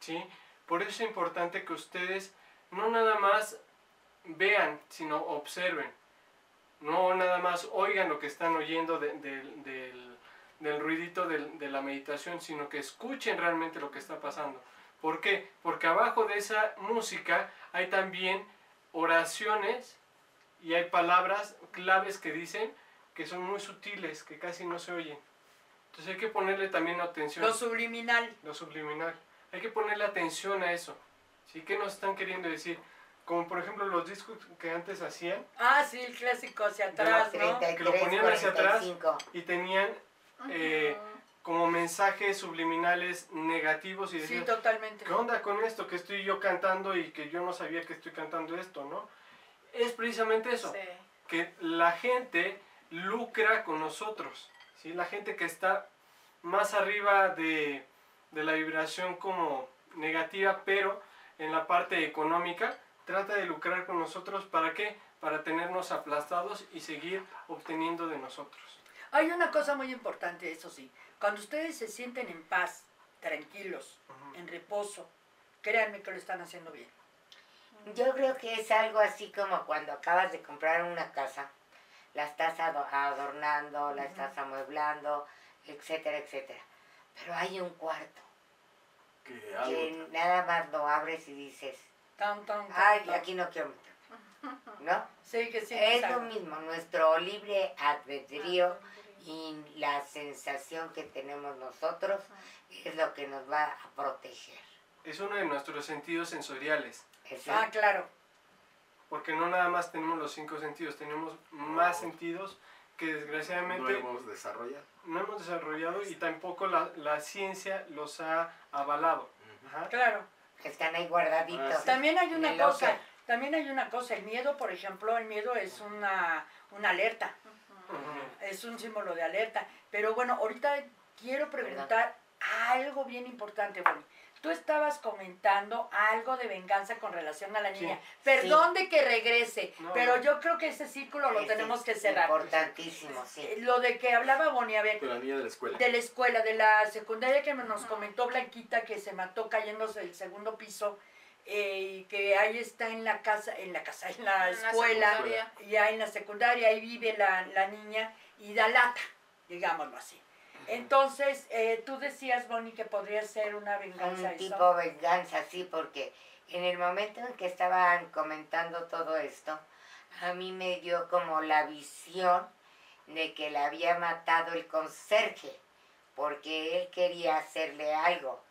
¿sí? Por eso es importante que ustedes no nada más vean, sino observen. No nada más oigan lo que están oyendo de- del- del, del ruidito del- de la meditación, sino que escuchen realmente lo que está pasando. ¿Por qué? Porque abajo de esa música hay también oraciones y hay palabras claves que dicen que son muy sutiles, que casi no se oyen. Entonces hay que ponerle también atención Lo subliminal. lo subliminal. Hay que ponerle atención a eso. ¿Sí? ¿Qué nos están queriendo decir? Como por ejemplo los discos que antes hacían Ah, sí, el clásico hacia atrás, ¿no? 33, Que lo ponían hacia atrás. 45. y tenían eh, como mensajes subliminales negativos y Sí, decían, totalmente. ¿qué onda con esto que estoy yo cantando y que yo no sabía que estoy cantando esto, no? Es precisamente eso, Sí. que la gente lucra con nosotros, ¿sí? La gente que está más arriba de, de la vibración como negativa, pero en la parte económica, trata de lucrar con nosotros, ¿para qué? Para tenernos aplastados y seguir obteniendo de nosotros. Hay una cosa muy importante, eso sí. Cuando ustedes se sienten en paz, tranquilos, en reposo, créanme que lo están haciendo bien. Yo creo que es algo así como cuando acabas de comprar una casa, la estás ado- adornando, la estás amueblando, etcétera, etcétera. Pero hay un cuarto Que nada más lo abres y dices, Tan, tan, tan, ay, tan. aquí no quiero meter. *laughs* ¿No? Sí, que sí. Es lo mismo, nuestro libre albedrío Ah, y la sensación que tenemos nosotros es lo que nos va a proteger. Es uno de nuestros sentidos sensoriales, Eso Ah, claro. Porque no nada más tenemos los cinco sentidos, tenemos más No. sentidos que No desgraciadamente hemos desarrollado. no hemos desarrollado y tampoco la, la ciencia los ha avalado. Ajá. Claro. están ahí guardaditos. Ah, sí. También hay una cosa, también hay una cosa, el miedo, por ejemplo, el miedo es una, una alerta, es un símbolo de alerta. Pero bueno, ahorita quiero preguntar algo bien importante, Bonnie. Tú estabas comentando algo de venganza con relación a la Sí. niña. Perdón de que regrese, No, pero yo creo que ese círculo lo Ese tenemos que cerrar. Importantísimo, sí. Eh, Lo de que hablaba Bonnie, a ver, De la niña de la escuela. de la escuela, de la secundaria que nos comentó Blanquita que se mató cayéndose del segundo piso eh, y que ahí está en la casa, en la casa, en la En la escuela, ya en la secundaria, ahí vive la, la niña y da lata, digámoslo así. Entonces, eh, tú decías, Bonnie, que podría ser una venganza Un eso. tipo venganza, sí, porque en el momento en que estaban comentando todo esto, a mí me dio como la visión de que la había matado el conserje, porque él quería hacerle algo,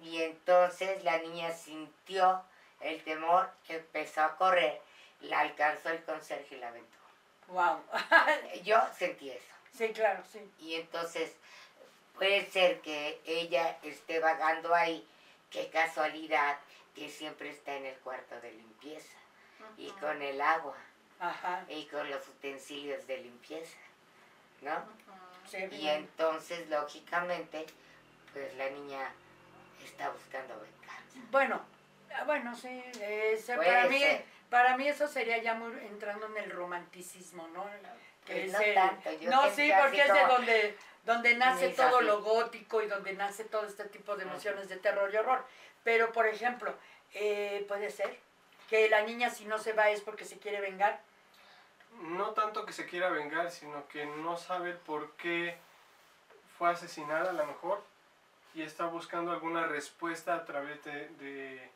Y entonces la niña sintió el temor, empezó a correr, la alcanzó el conserje y la aventó. Wow. *laughs* Yo sentí eso. Sí, claro, sí. Y entonces puede ser que ella esté vagando ahí, qué casualidad que siempre está en el cuarto de limpieza y con el agua Ajá. y con los utensilios de limpieza, ¿no? Sí, Y bien. entonces, lógicamente, pues la niña está buscando venganza. Bueno, ah, bueno, sí, Puede para, mí, para mí eso sería ya muy entrando en el romanticismo, ¿no? Pues no el- tanto, yo no, sentí sí, porque es de donde, donde nace todo lo gótico y donde nace todo este tipo de emociones de terror y horror. Pero, por ejemplo, eh, puede ser que la niña si no se va es porque se quiere vengar. No tanto que se quiera vengar, sino que no sabe por qué fue asesinada a lo mejor y está buscando alguna respuesta a través de, de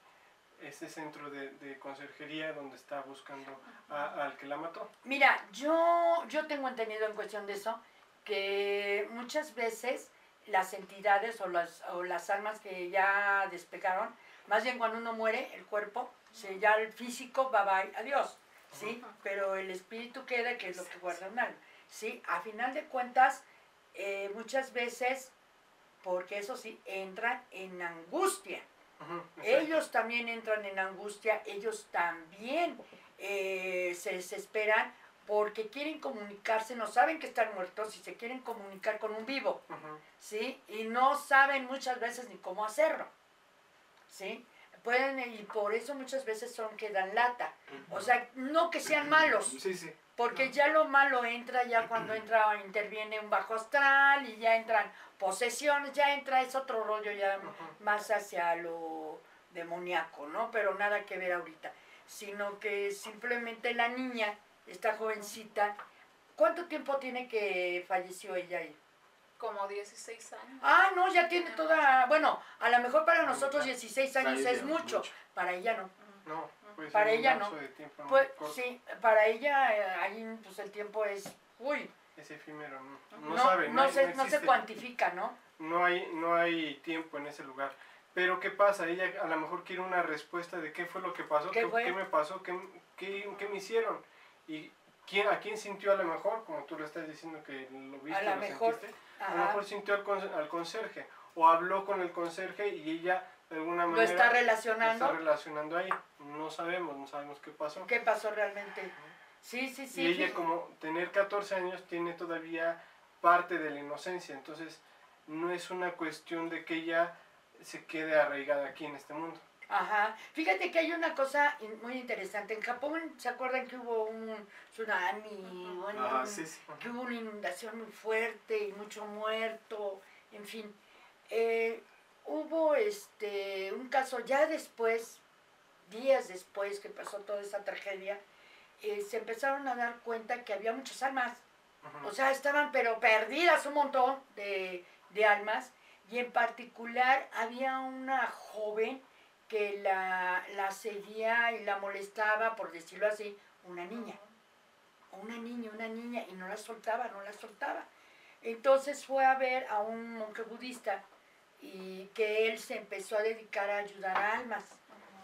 este centro de, de conserjería donde está buscando a- al que la mató. Mira, yo, yo tengo entendido en cuestión de eso que muchas veces las entidades o las, o las almas que ya despegaron, más bien cuando uno muere, el cuerpo, se, ya el físico, bye bye, adiós, ¿sí? Pero el espíritu queda, que es lo que guarda un alma, ¿sí? A final de cuentas, eh, muchas veces, porque eso sí, entran en angustia. Ellos también entran en angustia, ellos también eh, se desesperan porque quieren comunicarse, no saben que están muertos y se quieren comunicar con un vivo. ¿sí? Y no saben muchas veces ni cómo hacerlo, ¿sí? Pueden, y por eso muchas veces son que dan lata. O sea, no que sean malos, Sí, sí. Porque ya lo malo entra ya cuando entra, interviene un bajo astral y ya entran posesiones, ya entra, es otro rollo ya más hacia lo demoníaco, ¿no? Pero nada que ver ahorita, sino que simplemente la niña, esta jovencita, ¿cuánto tiempo tiene que falleció ella ahí? Como 16 años. Ah, no, ya tiene toda, bueno, a lo mejor para nosotros 16 años es mucho. para ella no. No, puede ser Para ella no. tiempo Pues corto. sí, para ella eh, ahí pues el tiempo es, uy, Es efímero, no, no, no, sabe, no, hay- se, no no se cuantifica, ¿no? no hay, no hay tiempo en ese lugar. Pero ¿qué pasa? Ella a lo mejor quiere una respuesta de qué fue lo que pasó, ¿Qué qué, qué me pasó, qué, qué, qué me hicieron. Y quién, a quién sintió a lo mejor, como tú lo estás diciendo que lo viste, lo lo mejor, sentiste, a lo mejor sintió al, con- al conserje o habló con el conserje y ella de alguna Lo está lo relacionando. está relacionando ahí. No sabemos, no sabemos qué pasó. ¿Qué pasó realmente? Sí, sí, sí. y ella sí. como tener 14 años tiene todavía parte de la inocencia, entonces no es una cuestión de que ella se quede arraigada aquí en este mundo. Ajá. Fíjate que hay una cosa in- muy interesante. En Japón, ¿se acuerdan que hubo un tsunami? Bueno, Ah, un- sí, sí. que hubo una inundación muy fuerte y mucho muerto, en fin. Eh, hubo este un caso ya después, días después que pasó toda esa tragedia, eh, se empezaron a dar cuenta que había muchas almas. O sea, estaban pero perdidas un montón de, de almas y en particular había una joven que la, la seguía y la molestaba, por decirlo así, una niña. Una niña, una niña, y no la soltaba, no la soltaba. Entonces fue a ver a un monje budista y que él se empezó a dedicar a ayudar a almas.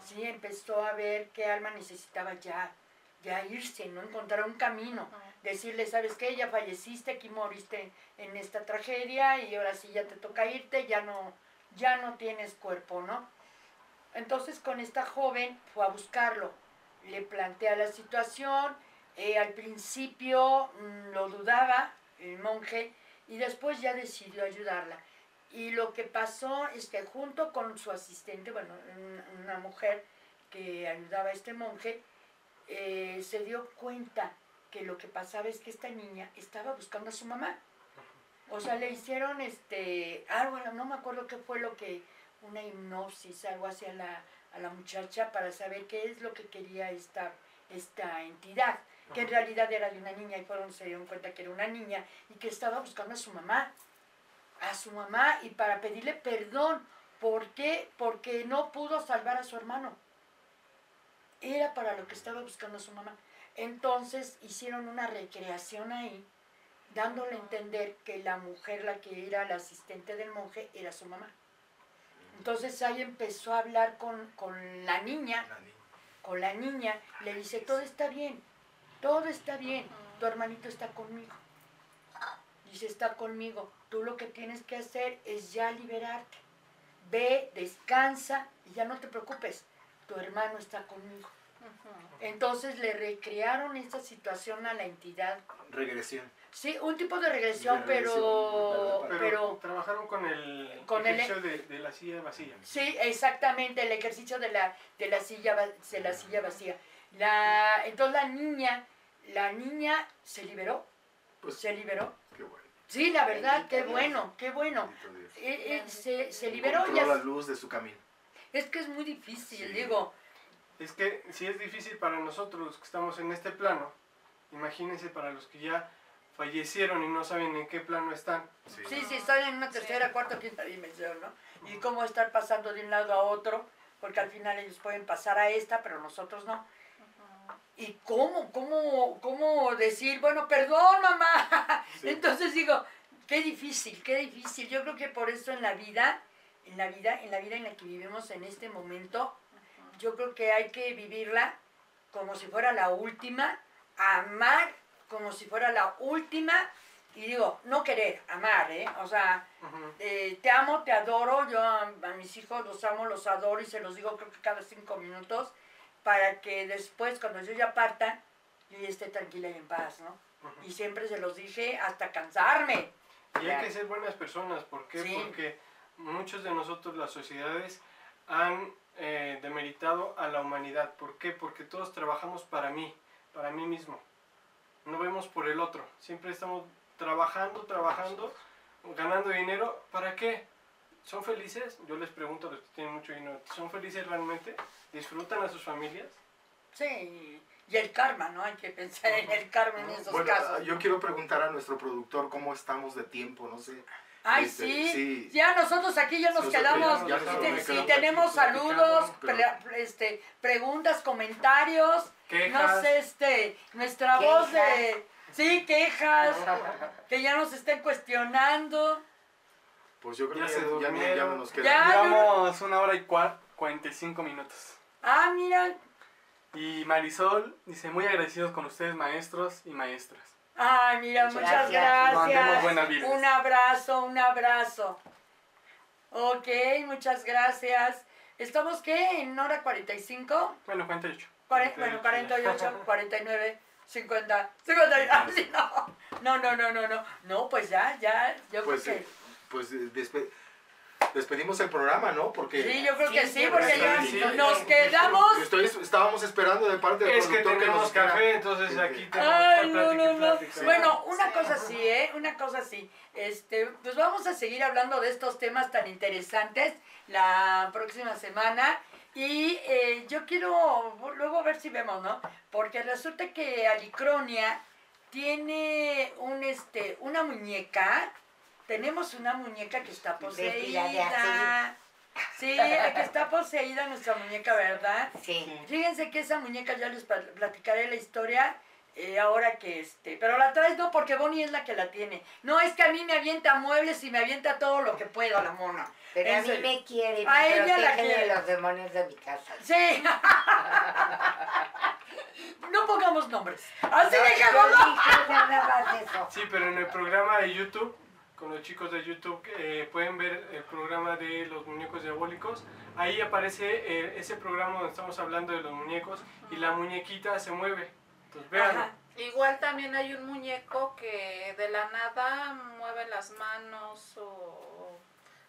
Sí, empezó a ver qué alma necesitaba ya, ya irse, no encontrar un camino decirle, ¿sabes qué? Ya falleciste, aquí moriste en esta tragedia y ahora sí ya te toca irte, ya no, ya no tienes cuerpo, ¿no? Entonces con esta joven fue a buscarlo, le plantea la situación, eh, al principio mm, lo dudaba el monje y después ya decidió ayudarla. Y lo que pasó es que junto con su asistente, bueno, un- una mujer que ayudaba a este monje, eh, se dio cuenta que lo que pasaba es que esta niña estaba buscando a su mamá. O sea, le hicieron este, algo, no me acuerdo qué fue lo que, una hipnosis, algo hacia la, a la muchacha para saber qué es lo que quería esta, esta entidad, que en realidad era de una niña y fueron, se dieron cuenta que era una niña y que estaba buscando a su mamá, a su mamá y para pedirle perdón. ¿Por qué? Porque no pudo salvar a su hermano. Era para lo que estaba buscando a su mamá. Entonces hicieron una recreación ahí, dándole a entender que la mujer, la que era la asistente del monje, era su mamá. Entonces ahí empezó a hablar con, con la niña, La niña. con la niña, le dice, todo está bien, todo está bien, tu hermanito está conmigo. Dice, está conmigo, tú lo que tienes que hacer es ya liberarte. Ve, descansa y ya no te preocupes, tu hermano está conmigo. Entonces le recrearon esta situación a la entidad. Regresión. Sí, un tipo de regresión, De regresión, pero. Pero, pero trabajaron con el Con el- ejercicio de, de la silla vacía. Sí, exactamente, el ejercicio de la, de la silla de la silla vacía. La, entonces la niña, la niña se liberó, Pues se liberó. qué bueno. Sí, la verdad, qué bueno, qué bueno. Eh, eh, se, se liberó, ya la es, luz de su camino. es que es muy difícil, Sí. digo. Es que si es difícil para nosotros los que estamos en este plano, imagínense para los que ya fallecieron y no saben en qué plano están. Sí. Sí, sí, están en una tercera, cuarta, quinta dimensión, ¿no? Y cómo estar pasando de un lado a otro, porque al final ellos pueden pasar a esta, pero nosotros no. ¿Y cómo, cómo, cómo decir, bueno, perdón, mamá? Sí. Entonces digo, qué difícil, qué difícil. Yo creo que por eso en la vida, en la vida, en la vida en la que vivimos en este momento, yo creo que hay que vivirla como si fuera la última, amar como si fuera la última, y digo, no querer, amar, ¿eh? O sea, eh, te amo, te adoro, yo a, a mis hijos los amo, los adoro y se los digo creo que cada cinco minutos para que después cuando yo ya parta, yo ya esté tranquila y en paz, ¿no? Y siempre se los dije hasta cansarme. Y hay que ser buenas personas. ¿Por qué? Sí. Porque muchos de nosotros, las sociedades, han eh, demeritado a la humanidad. ¿Por qué? Porque todos trabajamos para mí, para mí mismo. No vemos por el otro. Siempre estamos trabajando, trabajando, ganando dinero. ¿Para qué? ¿Son felices? Yo les pregunto a los que tienen mucho dinero. ¿Son felices realmente? ¿Disfrutan a sus familias? Sí, y el karma, ¿no? Hay que pensar en el karma en esos Bueno, casos. yo quiero preguntar a nuestro productor cómo estamos de tiempo, no sé. Ay, Este, sí. sí. Ya nosotros aquí ya nos Nosotros quedamos. ya- nos te- si tenemos saludos, pre- este, preguntas, comentarios. Quejas. No sé, este, nuestra voz de. Sí, quejas. que ya nos estén cuestionando. Pues yo creo Ya que ya, ya, ya no nos queda. Ya. Llevamos una hora y cua- 45 minutos. Ah, mira. Y Marisol dice, muy agradecidos con ustedes maestros y maestras. Ay, mira, Muchas muchas gracias. Mandemos gracias. Un abrazo, un abrazo. Ok, muchas gracias. ¿Estamos qué? ¿En hora 45? Bueno, 48. Cuare- bueno, 48, 49, 50, 50. Ah, sí, no. No, no, no, no, no. No, pues ya, ya. Yo Pues, creo eh, que. Pues eh, despe- despedimos el programa, ¿no? Porque Sí, yo creo Sí, que sí, porque sí, ya sí. nos quedamos. estoy, estábamos esperando de parte del Es que productor tenemos nos dijera- café, entonces aquí tenemos Ay, que no, plática no, y no. plática. Bueno, una cosa sí, ¿eh? Una cosa sí. Este, pues vamos a seguir hablando de estos temas tan interesantes la próxima semana. Y eh, yo quiero luego ver si vemos, ¿no? Porque resulta que Alicronia tiene un este una muñeca. Tenemos una muñeca que está poseída. Sí, que está poseída nuestra muñeca, ¿verdad? Sí. Fíjense que esa muñeca ya les pla- platicaré la historia eh, ahora que este. Pero la traes no porque Bonnie es la que la tiene. No, es que a mí me avienta muebles y me avienta todo lo que puedo la mona. Pero a En mí me quiere A me ella la de quiere. los demonios de mi casa. Sí. *laughs* no pongamos nombres. Así No, dejémoslo. yo dije nada más de eso. Sí, pero en el programa de YouTube, con los chicos de YouTube, eh, pueden ver el programa de los muñecos diabólicos. Ahí aparece eh, ese programa donde estamos hablando de los muñecos y la muñequita se mueve. Entonces. Ajá. Igual también hay un muñeco que de la nada mueve las manos o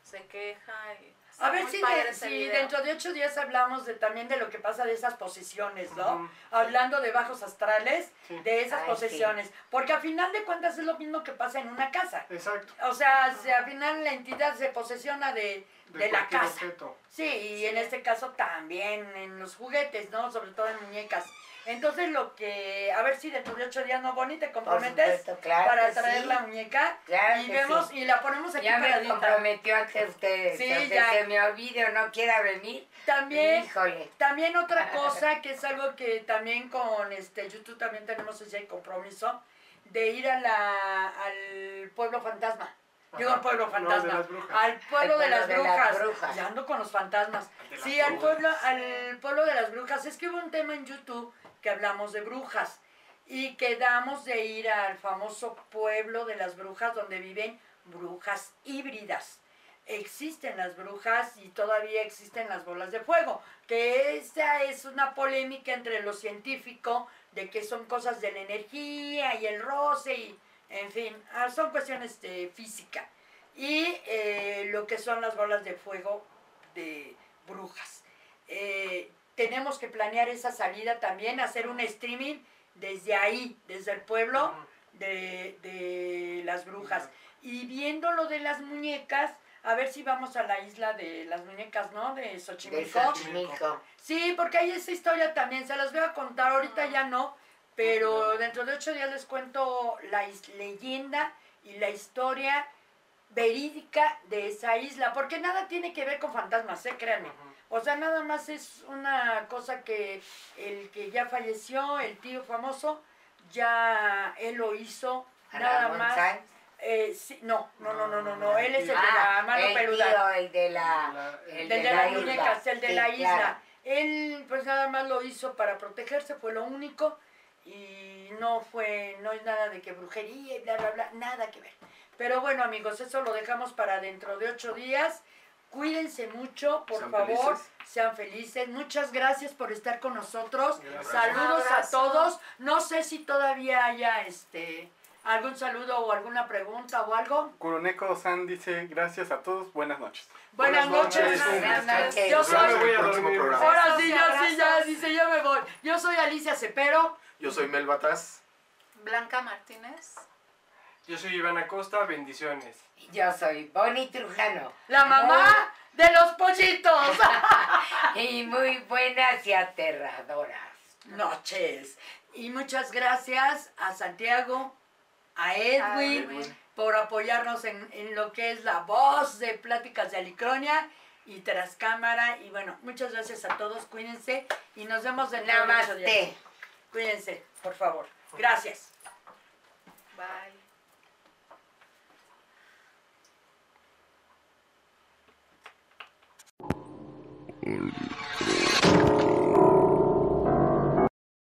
se queja. Y A ver si, de- si dentro de ocho días hablamos de, también de lo que pasa de esas posiciones, ¿no? Hablando de bajos astrales, Sí. de esas Ay, posesiones. Porque a final de cuentas es lo mismo que pasa en una casa. Exacto. O sea, si al final la entidad se posesiona de, de la cualquier casa. objeto. Sí, y en este caso también en los juguetes, ¿no? Sobre todo en muñecas. Entonces lo que, a ver si dentro de ocho días, ¿no, Bonnie? ¿Te comprometes supuesto, claro para que traer sí. la muñeca? Claro y que vemos sí. y la ponemos aquí Ya me paradita. comprometió ante ustedes. Sí, aunque ya. se me olvide o no quiera venir. También, Híjole. también otra *laughs* cosa que es algo que también con este YouTube también tenemos ese compromiso de ir a la, al pueblo fantasma. Digo, al pueblo No, fantasma. de las brujas. Al pueblo de las de las brujas. brujas. Ya ando con los fantasmas. Sí, al brujas. pueblo, al pueblo de las brujas. Es que hubo un tema en YouTube que hablamos de brujas y quedamos de ir al famoso pueblo de las brujas donde viven brujas híbridas. Existen las brujas y todavía existen las bolas de fuego, que esta es una polémica entre lo científico de que son cosas de la energía y el roce y, en fin, ah, son cuestiones de física. Y eh, lo que son las bolas de fuego de brujas. Eh, tenemos que planear esa salida también, hacer un streaming desde ahí, desde el pueblo de, de las brujas. Y viendo lo de las muñecas, a ver si vamos a la isla de las muñecas, ¿no? De De Xochimilco. Xochimilco. Sí, porque hay esa historia también, se las voy a contar, ahorita ya no, pero dentro de ocho días les cuento la leyenda y la historia verídica de esa isla, porque nada tiene que ver con fantasmas, ¿eh? créanme. O sea, nada más es una cosa que el que ya falleció, el tío famoso, ya él lo hizo, nada más. Eh, sí, no, no, no, no, no, no, él es el de Ah, la mano el peluda. tío, el de la... La- el de de la las isla. muñecas, el de Sí, la claro. isla. Él pues nada más lo hizo para protegerse, fue lo único. Y no fue, no es nada de que brujería y bla, bla, bla, nada que ver. Pero bueno amigos, eso lo dejamos para dentro de ocho días. Cuídense mucho, por Sean favor, felices. sean felices. Muchas gracias por estar con nosotros. Saludos a todos. No sé si todavía haya este algún saludo o alguna pregunta o algo. Kuroneko San dice gracias a todos, buenas noches. Buenas, Buenas noches. noches. Buenas noches. Yo soy voy a. Ahora sí, y yo sí, ya, dice, yo me voy. Yo soy Alicia Cepero. Yo soy Mel Batas. Blanca Martínez. Yo soy Iván Acosta, bendiciones. Yo soy Bonnie Trujano. La mamá de los pollitos. *laughs* Y muy buenas y aterradoras. Noches. Y muchas gracias a Santiago, a Edwin, Edwin. por apoyarnos en, en lo que es la voz de Pláticas de Alicronia y tras cámara. Y bueno, muchas gracias a todos. Cuídense y nos vemos días. Namaste. Cuídense, por favor. Gracias.